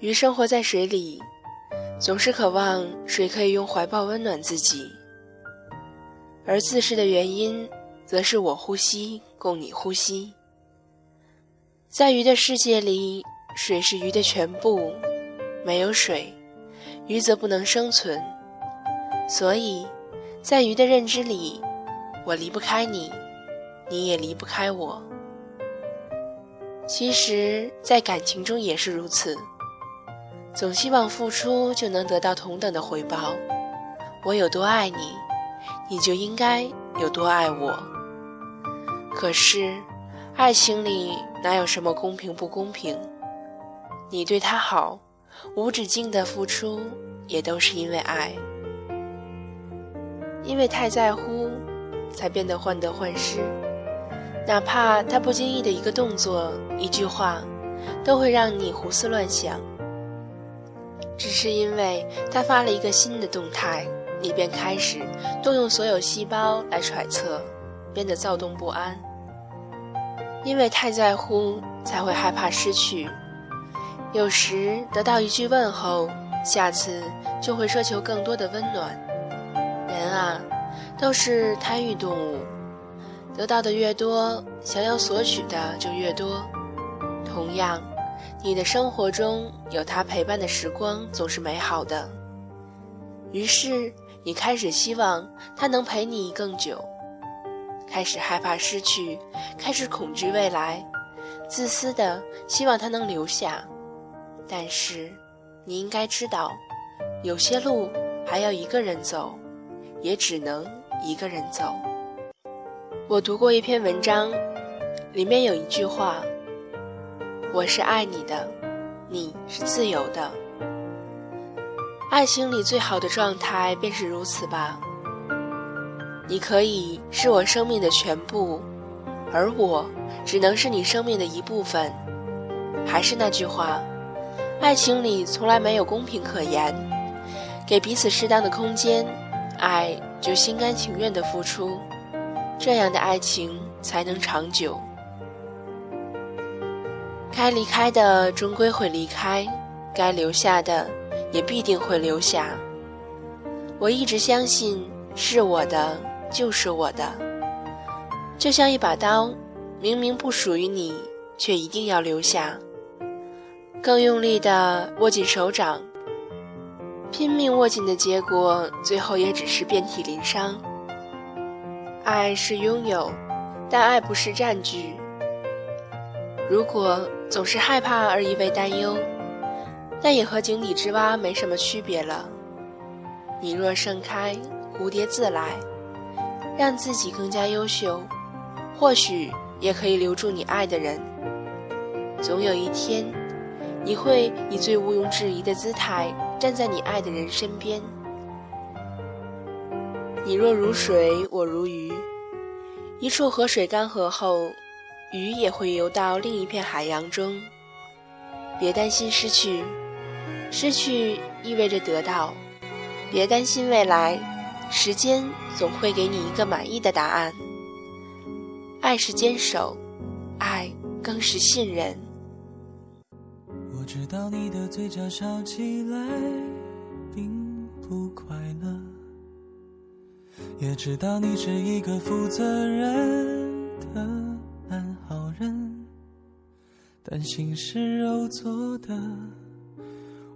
鱼生活在水里，总是渴望水可以用怀抱温暖自己，而自噬的原因，则是我呼吸供你呼吸。在鱼的世界里，水是鱼的全部，没有水，鱼则不能生存。所以，在鱼的认知里，我离不开你，你也离不开我。其实，在感情中也是如此。总希望付出就能得到同等的回报，我有多爱你，你就应该有多爱我。可是，爱情里哪有什么公平不公平？你对他好，无止境的付出，也都是因为爱。因为太在乎，才变得患得患失，哪怕他不经意的一个动作、一句话，都会让你胡思乱想。只是因为他发了一个新的动态，你便开始动用所有细胞来揣测，变得躁动不安。因为太在乎，才会害怕失去。有时得到一句问候，下次就会奢求更多的温暖。人啊，都是贪欲动物，得到的越多，想要索取的就越多。同样。你的生活中有他陪伴的时光总是美好的，于是你开始希望他能陪你更久，开始害怕失去，开始恐惧未来，自私的希望他能留下。但是，你应该知道，有些路还要一个人走，也只能一个人走。我读过一篇文章，里面有一句话。我是爱你的，你是自由的。爱情里最好的状态便是如此吧。你可以是我生命的全部，而我只能是你生命的一部分。还是那句话，爱情里从来没有公平可言。给彼此适当的空间，爱就心甘情愿的付出，这样的爱情才能长久。该离开的终归会离开，该留下的也必定会留下。我一直相信，是我的就是我的，就像一把刀，明明不属于你，却一定要留下。更用力地握紧手掌，拼命握紧的结果，最后也只是遍体鳞伤。爱是拥有，但爱不是占据。如果总是害怕而一味担忧，那也和井底之蛙没什么区别了。你若盛开，蝴蝶自来，让自己更加优秀，或许也可以留住你爱的人。总有一天，你会以最毋庸置疑的姿态站在你爱的人身边。你若如水，我如鱼，一处河水干涸后。鱼也会游到另一片海洋中。别担心失去，失去意味着得到；别担心未来，时间总会给你一个满意的答案。爱是坚守，爱更是信任。我知道你的嘴角笑起来并不快乐，也知道你是一个负责任的。心是肉做的，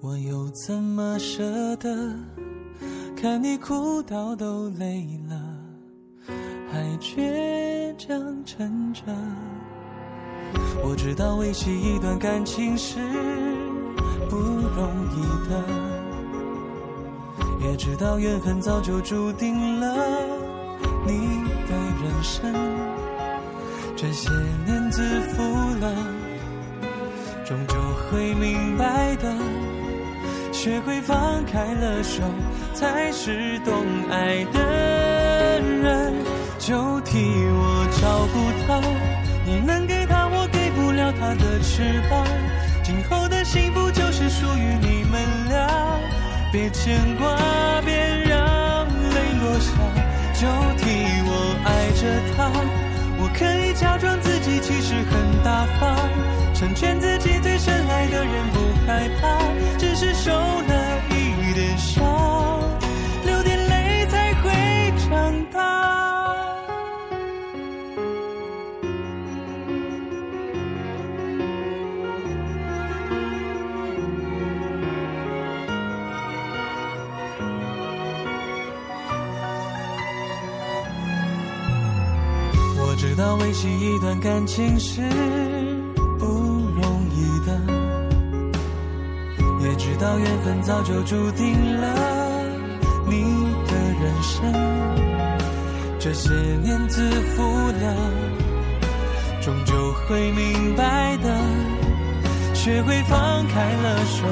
我又怎么舍得看你哭到都累了，还倔强撑着？我知道维系一段感情是不容易的，也知道缘分早就注定了你的人生，这些年自负了。终究会明白的，学会放开了手，才是懂爱的人。就替我照顾他，你能给他我给不了他的翅膀。今后的幸福就是属于你们俩，别牵挂，别让泪落下。就替我爱着他，我可以假装自己其实很大方。成全自己爱的人不害怕，只是受了一点伤，流点泪才会长大。我知道维系一段感情是道缘分早就注定了你的人生。这些年自负了，终究会明白的。学会放开了手，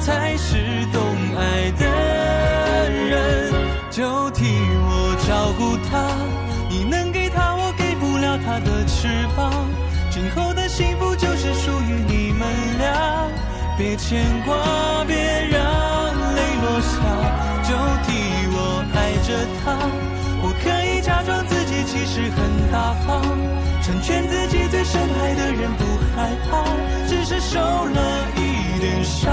才是懂爱的人。就替我照顾他，你能给他，我给不了他的翅膀。今后的幸福就是属于你们俩，别牵挂，大方，成全自己最深爱的人不害怕，只是受了一点伤，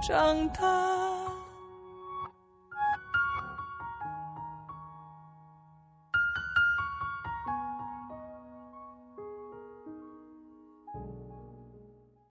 长大。